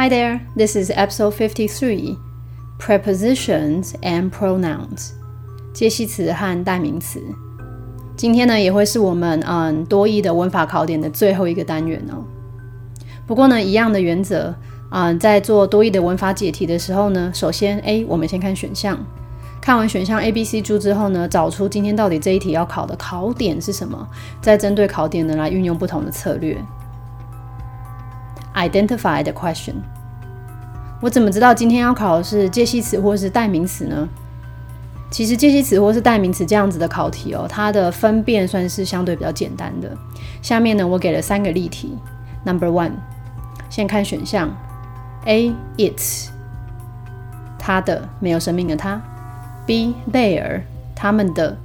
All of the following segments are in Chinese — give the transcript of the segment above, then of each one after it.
Hi there, this is episode 53 Prepositions and Pronouns 介系词和代名词。今天呢，也会是我们嗯多义的文法考点的最后一个单元哦。不过呢，一样的原则啊，在做多义的文法解题的时候呢，首先 A，我们先看选项，看完选项 A、B、C、D 之后呢，找出今天到底这一题要考的考点是什么，再针对考点呢来运用不同的策略。Identify the question。我怎么知道今天要考的是介系词或是代名词呢？其实介系词或是代名词这样子的考题哦，它的分辨算是相对比较简单的。下面呢，我给了三个例题。Number one，先看选项 A its，它的没有生命的它；B their，他们的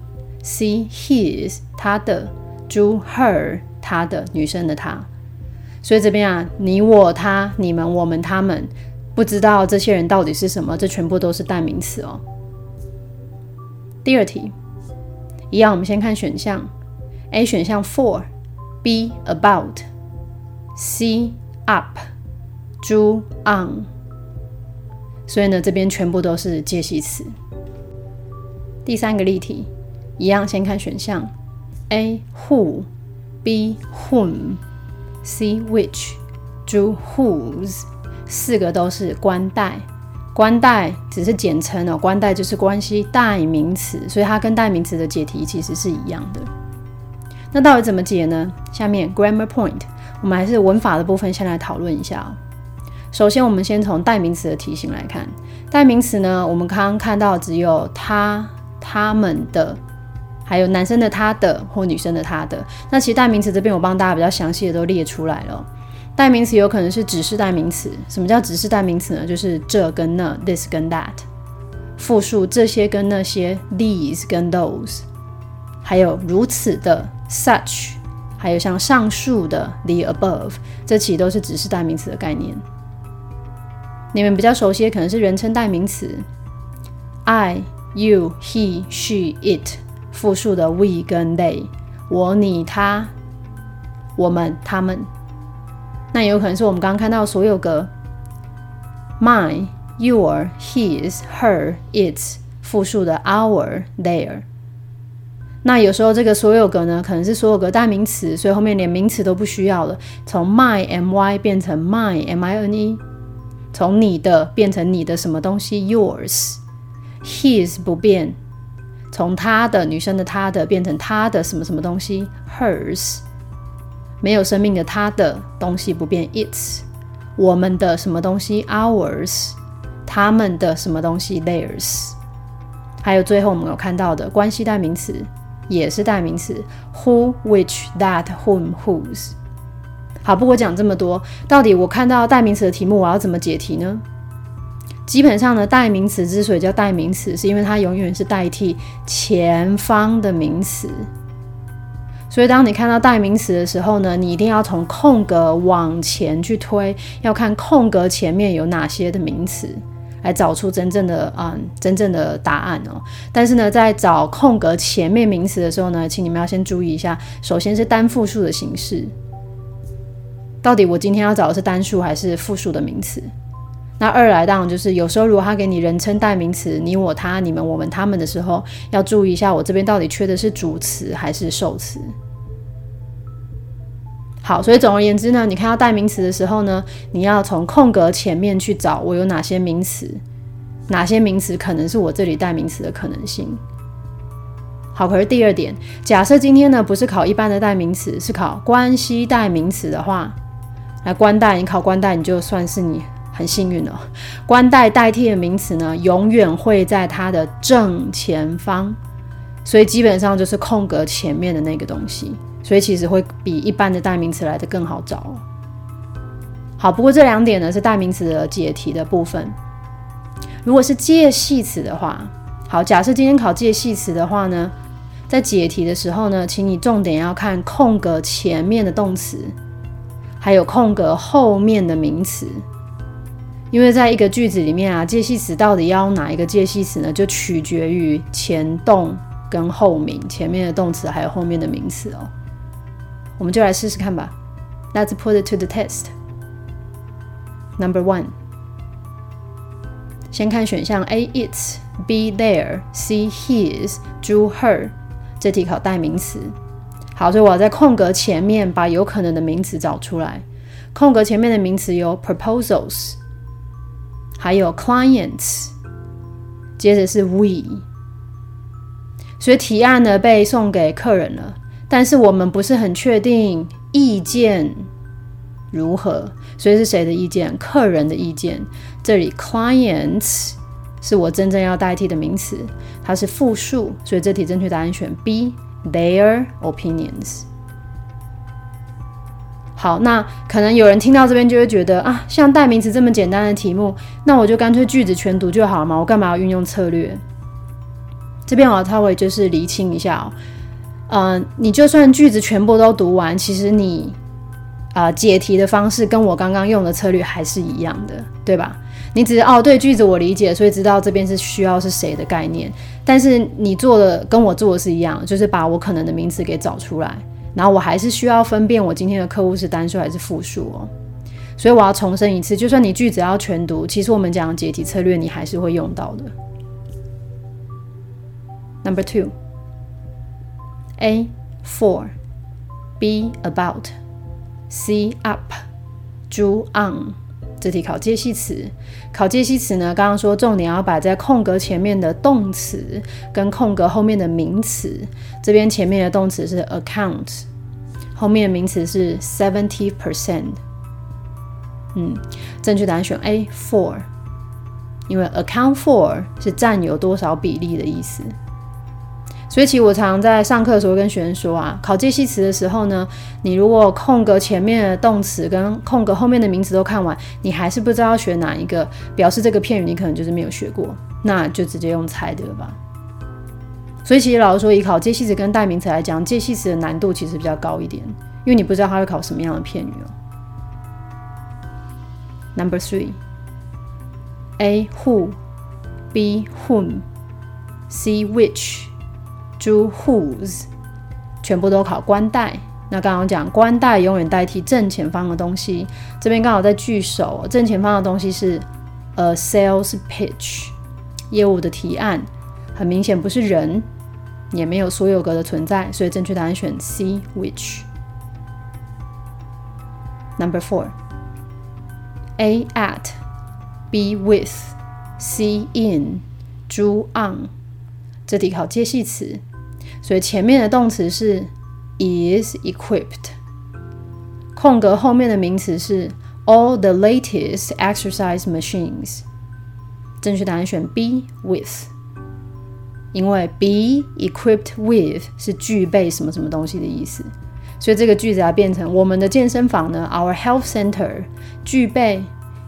；C his，他的；D her，他的女生的她。所以这边啊，你我他、你们我们他们，不知道这些人到底是什么，这全部都是代名词哦。第二题，一样，我们先看选项：A 选项 for，B about，C up，D on。所以呢，这边全部都是介系词。第三个例题，一样，先看选项：A who，B whom。See which, do whose，四个都是关代，关代只是简称哦，关代就是关系代名词，所以它跟代名词的解题其实是一样的。那到底怎么解呢？下面 grammar point，我们还是文法的部分先来讨论一下。首先，我们先从代名词的题型来看，代名词呢，我们刚刚看到只有他、他们的。还有男生的他的或女生的他的，那其实代名词这边我帮大家比较详细的都列出来了。代名词有可能是指示代名词，什么叫指示代名词呢？就是这跟那，this 跟 that。复数这些跟那些，these 跟 those。还有如此的，such。还有像上述的，the above。这其实都是指示代名词的概念。你们比较熟悉的可能是人称代名词，I、you、he、she、it。复数的 we 跟 they，我、你、他、我们、他们，那有可能是我们刚刚看到所有格，my、your、his、her、its，复数的 our、their。那有时候这个所有格呢，可能是所有格代名词，所以后面连名词都不需要了，从 my my 变成 my mine，从你的变成你的什么东西 yours，his 不变。从他的女生的他的变成他的什么什么东西。Hers，没有生命的他的东西不变。Its，我们的什么东西。Ours，他们的什么东西。Theirs，还有最后我们有看到的关系代名词也是代名词。Who which that whom whose。好，不过讲这么多，到底我看到代名词的题目我要怎么解题呢？基本上呢，代名词之所以叫代名词，是因为它永远是代替前方的名词。所以当你看到代名词的时候呢，你一定要从空格往前去推，要看空格前面有哪些的名词，来找出真正的嗯真正的答案哦。但是呢，在找空格前面名词的时候呢，请你们要先注意一下，首先是单复数的形式，到底我今天要找的是单数还是复数的名词？那二来当然就是有时候如果他给你人称代名词，你我他、你们我们他们的时候，要注意一下我这边到底缺的是主词还是受词。好，所以总而言之呢，你看到代名词的时候呢，你要从空格前面去找我有哪些名词，哪些名词可能是我这里代名词的可能性。好，可是第二点，假设今天呢不是考一般的代名词，是考关系代名词的话，来关代，你考关代，你就算是你。很幸运哦，关代代替的名词呢，永远会在它的正前方，所以基本上就是空格前面的那个东西，所以其实会比一般的代名词来的更好找。好，不过这两点呢是代名词的解题的部分。如果是介系词的话，好，假设今天考介系词的话呢，在解题的时候呢，请你重点要看空格前面的动词，还有空格后面的名词。因为在一个句子里面啊，介系词到底要用哪一个介系词呢？就取决于前动跟后名，前面的动词还有后面的名词哦。我们就来试试看吧。Let's put it to the test。Number one，先看选项 A its B there C his 猪 her，这题考代名词。好，所以我要在空格前面把有可能的名词找出来。空格前面的名词有 proposals，还有 clients，接着是 we。所以提案呢被送给客人了，但是我们不是很确定意见如何，所以是谁的意见？客人的意见。这里 clients 是我真正要代替的名词，它是复数，所以这题正确答案选 B。Their opinions。好，那可能有人听到这边就会觉得啊，像代名词这么简单的题目，那我就干脆句子全读就好了嘛，我干嘛要运用策略？这边我稍微就是厘清一下哦，嗯，你就算句子全部都读完，其实你啊解题的方式跟我刚刚用的策略还是一样的，对吧？你只是哦，对句子我理解，所以知道这边是需要是谁的概念。但是你做的跟我做的是一样，就是把我可能的名词给找出来，然后我还是需要分辨我今天的客户是单数还是复数哦。所以我要重申一次，就算你句子要全读，其实我们讲解题策略你还是会用到的。Number two, A for, B about, C up, D on。这题考介系词，考介系词呢？刚刚说重点要摆在空格前面的动词跟空格后面的名词。这边前面的动词是 account，后面的名词是 seventy percent。嗯，正确答案选 A for，因为 account for 是占有多少比例的意思。所以，其实我常在上课的时候跟学生说啊，考介系词的时候呢，你如果空格前面的动词跟空格后面的名词都看完，你还是不知道要选哪一个，表示这个片语你可能就是没有学过，那就直接用猜的了吧。所以，其实老师说，以考介系词跟代名词来讲，介系词的难度其实比较高一点，因为你不知道它会考什么样的片语哦。Number three, A who, B whom, C which. Do whose 全部都考官代。那刚刚讲官代永远代替正前方的东西。这边刚好在句首，正前方的东西是 a sales pitch 业务的提案，很明显不是人，也没有所有格的存在，所以正确答案选 C which。Number four A at B with C in D on 这题考接系词。所以前面的动词是 is equipped，空格后面的名词是 all the latest exercise machines。正确答案选 B with，因为 be equipped with 是具备什么什么东西的意思，所以这个句子要变成我们的健身房呢，our health center 具备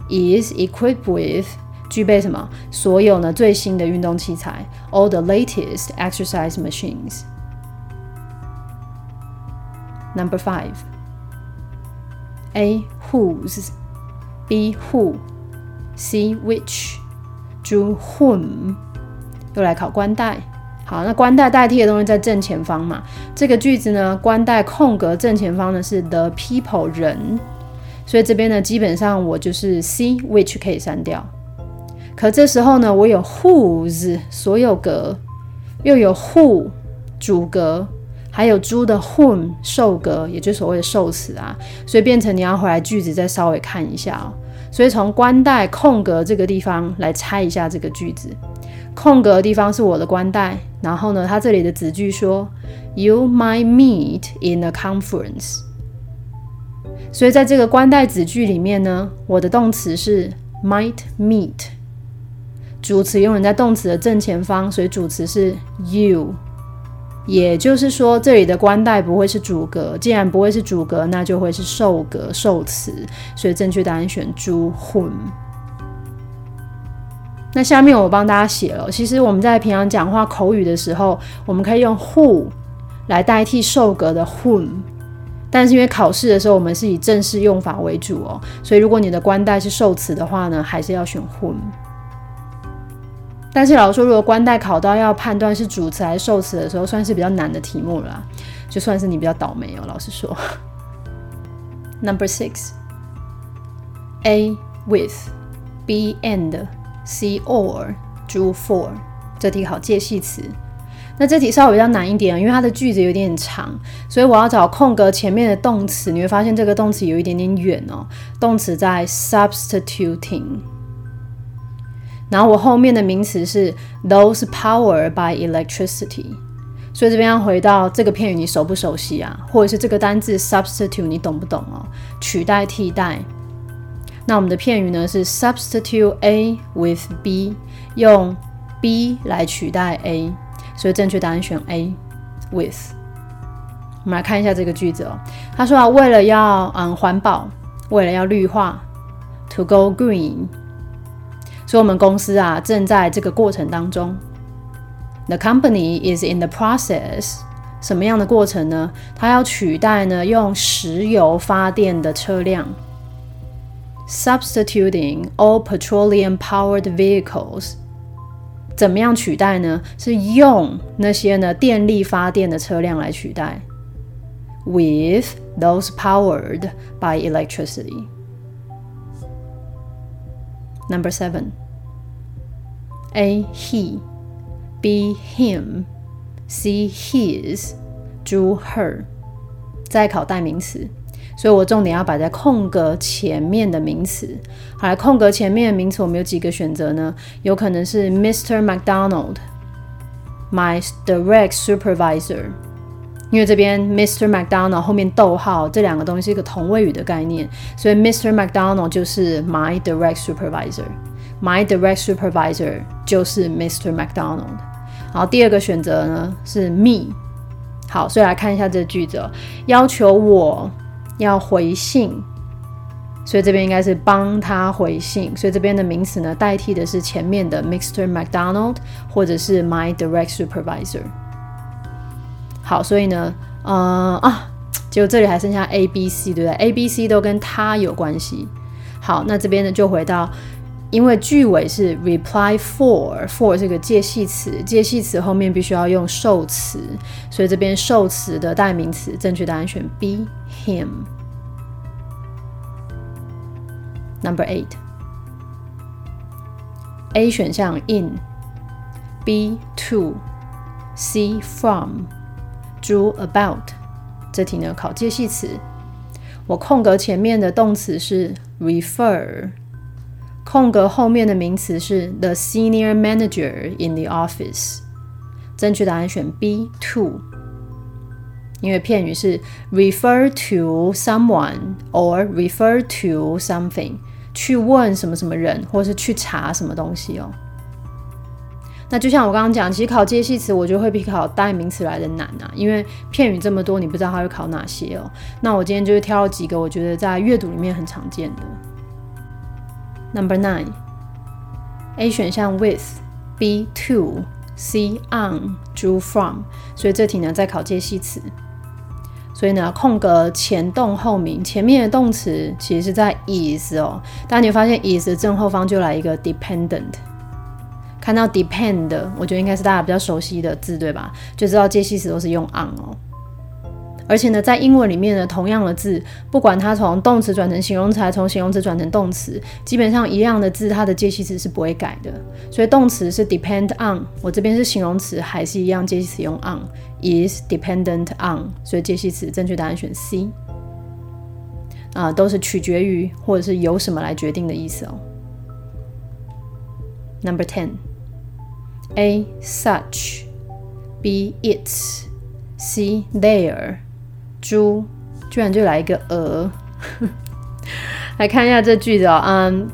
is equipped with。具备什么？所有呢最新的运动器材，all the latest exercise machines。 Number five. A whose, B who, C which, D whom。又来考官代。好，那官代代替的东西在正前方嘛？这个句子呢，官代空格正前方呢是 the people 人，所以这边呢基本上我就是 C which 可以删掉。可这时候呢，我有 whose 所有格，又有 who 主格，还有猪的 whom 受格，也就是所谓的受词啊，所以变成你要回来句子再稍微看一下哦。所以从关带空格这个地方来猜一下这个句子，空格的地方是我的关带，然后呢，它这里的子句说 You might meet in a conference，所以在这个关带子句里面呢，我的动词是 might meet。主词永远在动词的正前方，所以主词是 you。也就是说，这里的官代不会是主格，既然不会是主格，那就会是受格受词，所以正确答案选 d whom。那下面我帮大家写了，其实我们在平常讲话口语的时候，我们可以用 who 来代替受格的 whom，但是因为考试的时候我们是以正式用法为主哦，所以如果你的官代是受词的话呢，还是要选 whom。但是老师说，如果官代考到要判断是主词还是受词的时候，算是比较难的题目了，就算是你比较倒霉哦。老师说，Number six，A with, B and, C or, 猪 for。这题考介系词。那这题稍微比较难一点，因为它的句子有点长，所以我要找空格前面的动词。你会发现这个动词有一点点远哦，动词在 substituting。然后我后面的名词是 those powered by electricity。所以这边要回到这个片语，你熟不熟悉啊？或者是这个单字 substitute 你懂不懂哦？取代、替代。那我们的片语呢是 substitute A with B，用 B 来取代 A。所以正确答案选 A with。我们来看一下这个句子哦。他说啊，为了要嗯环保，为了要绿化，to go green。所以我们公司啊正在这个过程当中。The company is in the process。什么样的过程呢？它要取代呢用石油发电的车辆。Substituting all petroleum-powered vehicles。怎么样取代呢？是用那些呢电力发电的车辆来取代，with those powered by electricity. Number seven. A he, B him, C his, 猪 her，再考代名词。所以我重点要摆在空格前面的名词。好，来空格前面的名词，我们有几个选择呢？有可能是 Mr. McDonald，my direct supervisor。 因为这边 Mr. McDonald 后面逗号，这两个东西是一个同位语的概念，所以 Mr. McDonald 就是 my direct supervisor，my direct supervisor 就是 Mr. McDonald。然后第二个选择呢是 me。好，所以来看一下这个句子，要求我。要回信，所以这边应该是帮他回信。所以这边的名词呢，代替的是前面的 Mr. McDonald 或者是 My direct supervisor。好，所以呢，呃啊，结果这里还剩下 A、B、C，对不对？A、B、C 都跟他有关系。好，那这边呢就回到，因为句尾是 reply for，for 这个介系词，介系词后面必须要用受词，所以这边受词的代名词，正确答案选 B。him. Number eight. A 选项 in，B to，C from from，D about。这题呢考介系词，我空格前面的动词是 refer，空格后面的名词是 the senior manager in the office。正确答案选 B to。因为片语是 refer to someone or refer to something，去问什么什么人，或是去查什么东西哦。那就像我刚刚讲，其实考介系词，我觉得会比考代名词来的难啊，因为片语这么多，你不知道它会考哪些哦。那我今天就是挑了几个我觉得在阅读里面很常见的。Number nine，A 选项 with，B to，C on，drew from，所以这题呢在考介系词。所以呢，空格前动后名，前面的动词其实是在 is 哦。大家你会发现 is 的正后方就来一个 dependent。看到 depend，我觉得应该是大家比较熟悉的字，对吧？就知道介系词都是用 on 哦。而且呢，在英文里面呢，同样的字，不管它从动词转成形容词，还从形容词转成动词，基本上一样的字，它的介系词是不会改的。所以动词是 depend on，我这边是形容词，还是一样介系词用 on，is dependent on，所以介系词正确答案选 C。啊，都是取决于或者是由什么来决定的意思哦。Number ten A such，B its，C there。猪居然就来一个鹅，来看一下这句子哦。嗯，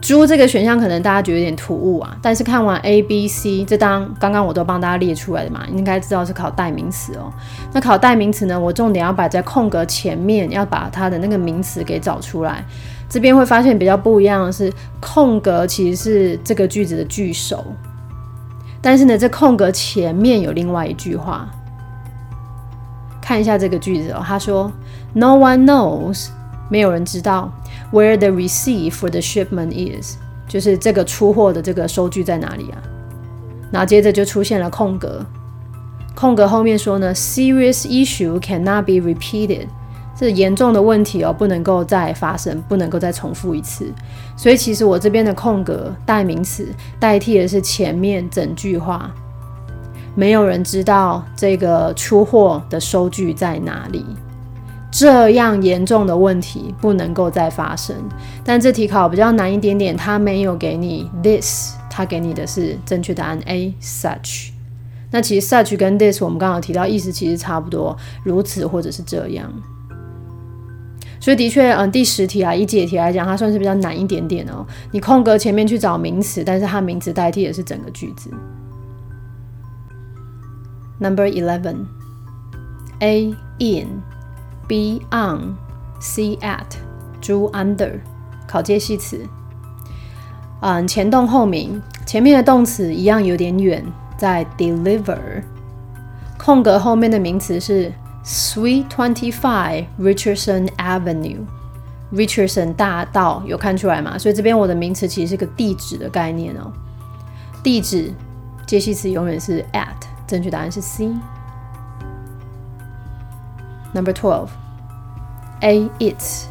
猪这个选项可能大家觉得有点突兀啊，但是看完 A、B、C，这当刚刚我都帮大家列出来的嘛，应该知道是考代名词哦。那考代名词呢，我重点要摆在空格前面，要把它的那个名词给找出来。这边会发现比较不一样的是，空格其实是这个句子的句首，但是呢，这空格前面有另外一句话。看一下这个句子哦，他说：“No one knows，没有人知道 where the receipt for the shipment is，就是这个出货的这个收据在哪里啊？”那接着就出现了空格，空格后面说呢：“Serious issue cannot be repeated，是严重的问题哦，不能够再发生，不能够再重复一次。所以其实我这边的空格代名词代替的是前面整句话。没有人知道这个出货的收据在哪里。这样严重的问题不能够再发生。但这题考比较难一点点，它没有给你 this，它给你的是正确答案 A such。那其实 such 跟 this 我们刚刚提到意思其实差不多，如此或者是这样。所以的确，嗯，第十题啊，以解题来讲，它算是比较难一点点哦。你空格前面去找名词，但是它名词代替的是整个句子。Number eleven, A in, B on, C at, 猪 under，考介系词。嗯，前动后名，前面的动词一样有点远，在 deliver。空格后面的名词是 Sweet Twenty Five Richardson Avenue。Richardson 大道有看出来吗？所以这边我的名词其实是个地址的概念哦。地址接系词永远是 at。正确答案是 C。Number twelve, A its,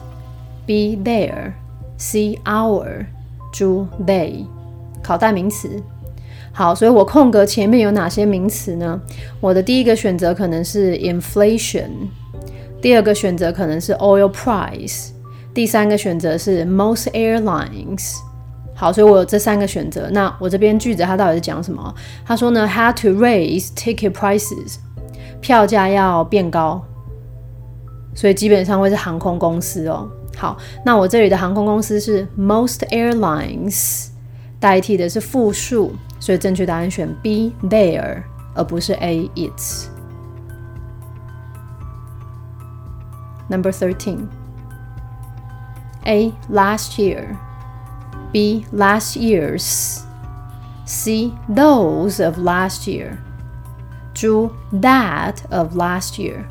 B their, C our, 猪 they，考代名词。 好，所以我空格前面有哪些名词呢？我的第一个选择可能是 inflation，第二个选择可能是 oil price，第三个选择是 most airlines。好，所以我有这三个选择。那我这边句子它到底是讲什么？他说呢，had to raise ticket prices，票价要变高，所以基本上会是航空公司哦。好，那我这里的航空公司是 most airlines，代替的是复数，所以正确答案选 B there，而不是 A its。Number thirteen. A last year. B. Last year's. C. Those of last year. 猪 That of last year.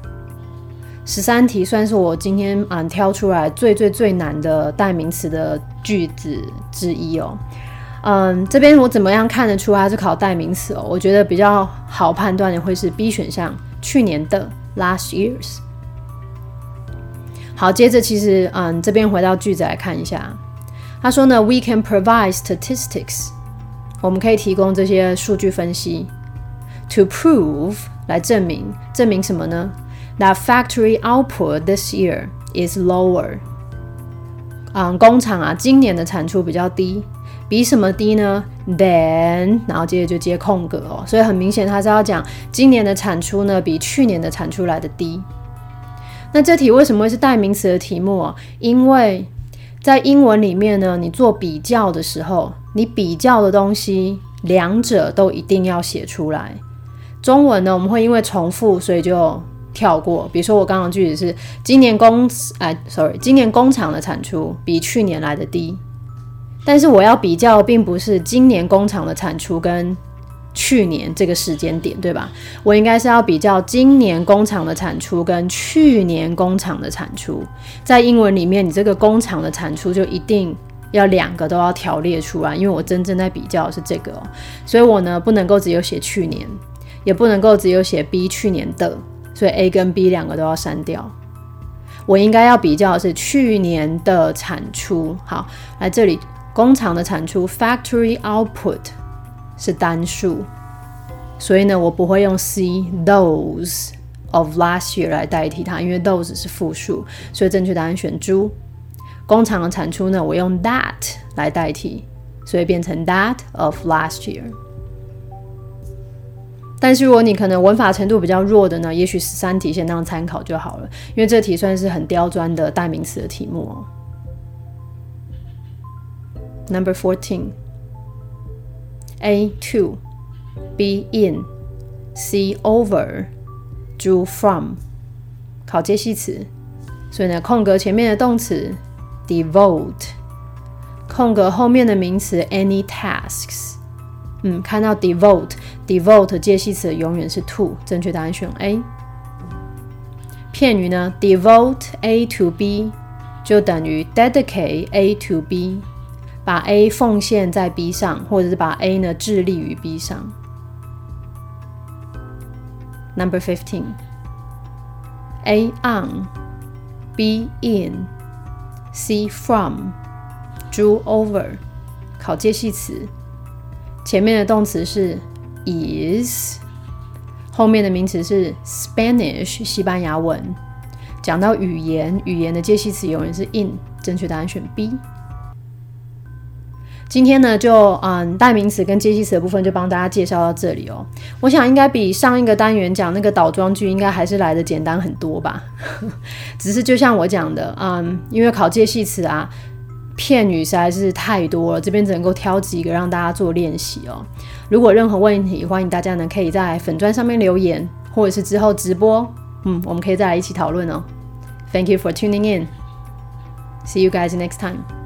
十三题算是我今天啊挑出来最最最难的代名词的句子之一哦。 嗯，这边我怎么样看得出它是考代名词哦？我觉得比较好判断的会是 B 选项，去年的 last year's。好，接着其实嗯这边回到句子来看一下。他说呢，We can provide statistics，我们可以提供这些数据分析，to prove 来证明，证明什么呢？That factory output this year is lower。嗯，工厂啊，今年的产出比较低，比什么低呢？Then，然后接着就接空格哦，所以很明显他是要讲今年的产出呢比去年的产出来的低。那这题为什么会是代名词的题目啊？因为在英文里面呢，你做比较的时候，你比较的东西两者都一定要写出来。中文呢，我们会因为重复，所以就跳过。比如说我刚刚句子是今年工哎，sorry，今年工厂的产出比去年来的低，但是我要比较，并不是今年工厂的产出跟。去年这个时间点，对吧？我应该是要比较今年工厂的产出跟去年工厂的产出。在英文里面，你这个工厂的产出就一定要两个都要条列出来，因为我真正在比较的是这个哦。所以我呢不能够只有写去年，也不能够只有写 B 去年的，所以 A 跟 B 两个都要删掉。我应该要比较的是去年的产出。好，来这里工厂的产出 （factory output）。是单数，所以呢，我不会用 C those of last year 来代替它，因为 those 是复数，所以正确答案选猪。工厂的产出呢，我用 that 来代替，所以变成 that of last year。但是如果你可能文法程度比较弱的呢，也许十三题先当参考就好了，因为这题算是很刁钻的代名词的题目哦。Number fourteen。A to, B in, C over, do from，考接系词。所以呢，空格前面的动词 devote，空格后面的名词 any tasks。嗯，看到 devote，devote 接系词永远是 to，正确答案选 A。片语呢，devote A to B 就等于 dedicate A to B。 把 A 奉献在 B 上，或者是把 A 呢致力于 B 上。Number fifteen, A on B in C from，drew over，考介系词，前面的动词是 is，后面的名词是 Spanish，西班牙文。讲到语言，语言的介系词永远是 in，正确答案选 B。今天呢，就嗯代名词跟介系词的部分就帮大家介绍到这里哦。我想应该比上一个单元讲那个倒装句应该还是来的简单很多吧。只是就像我讲的，嗯，因为考介系词啊，片语实在是太多了，这边只能够挑几个让大家做练习哦。如果任何问题，欢迎大家呢可以在粉砖上面留言，或者是之后直播，嗯，我们可以再来一起讨论哦。Thank you for tuning in. See you guys next time.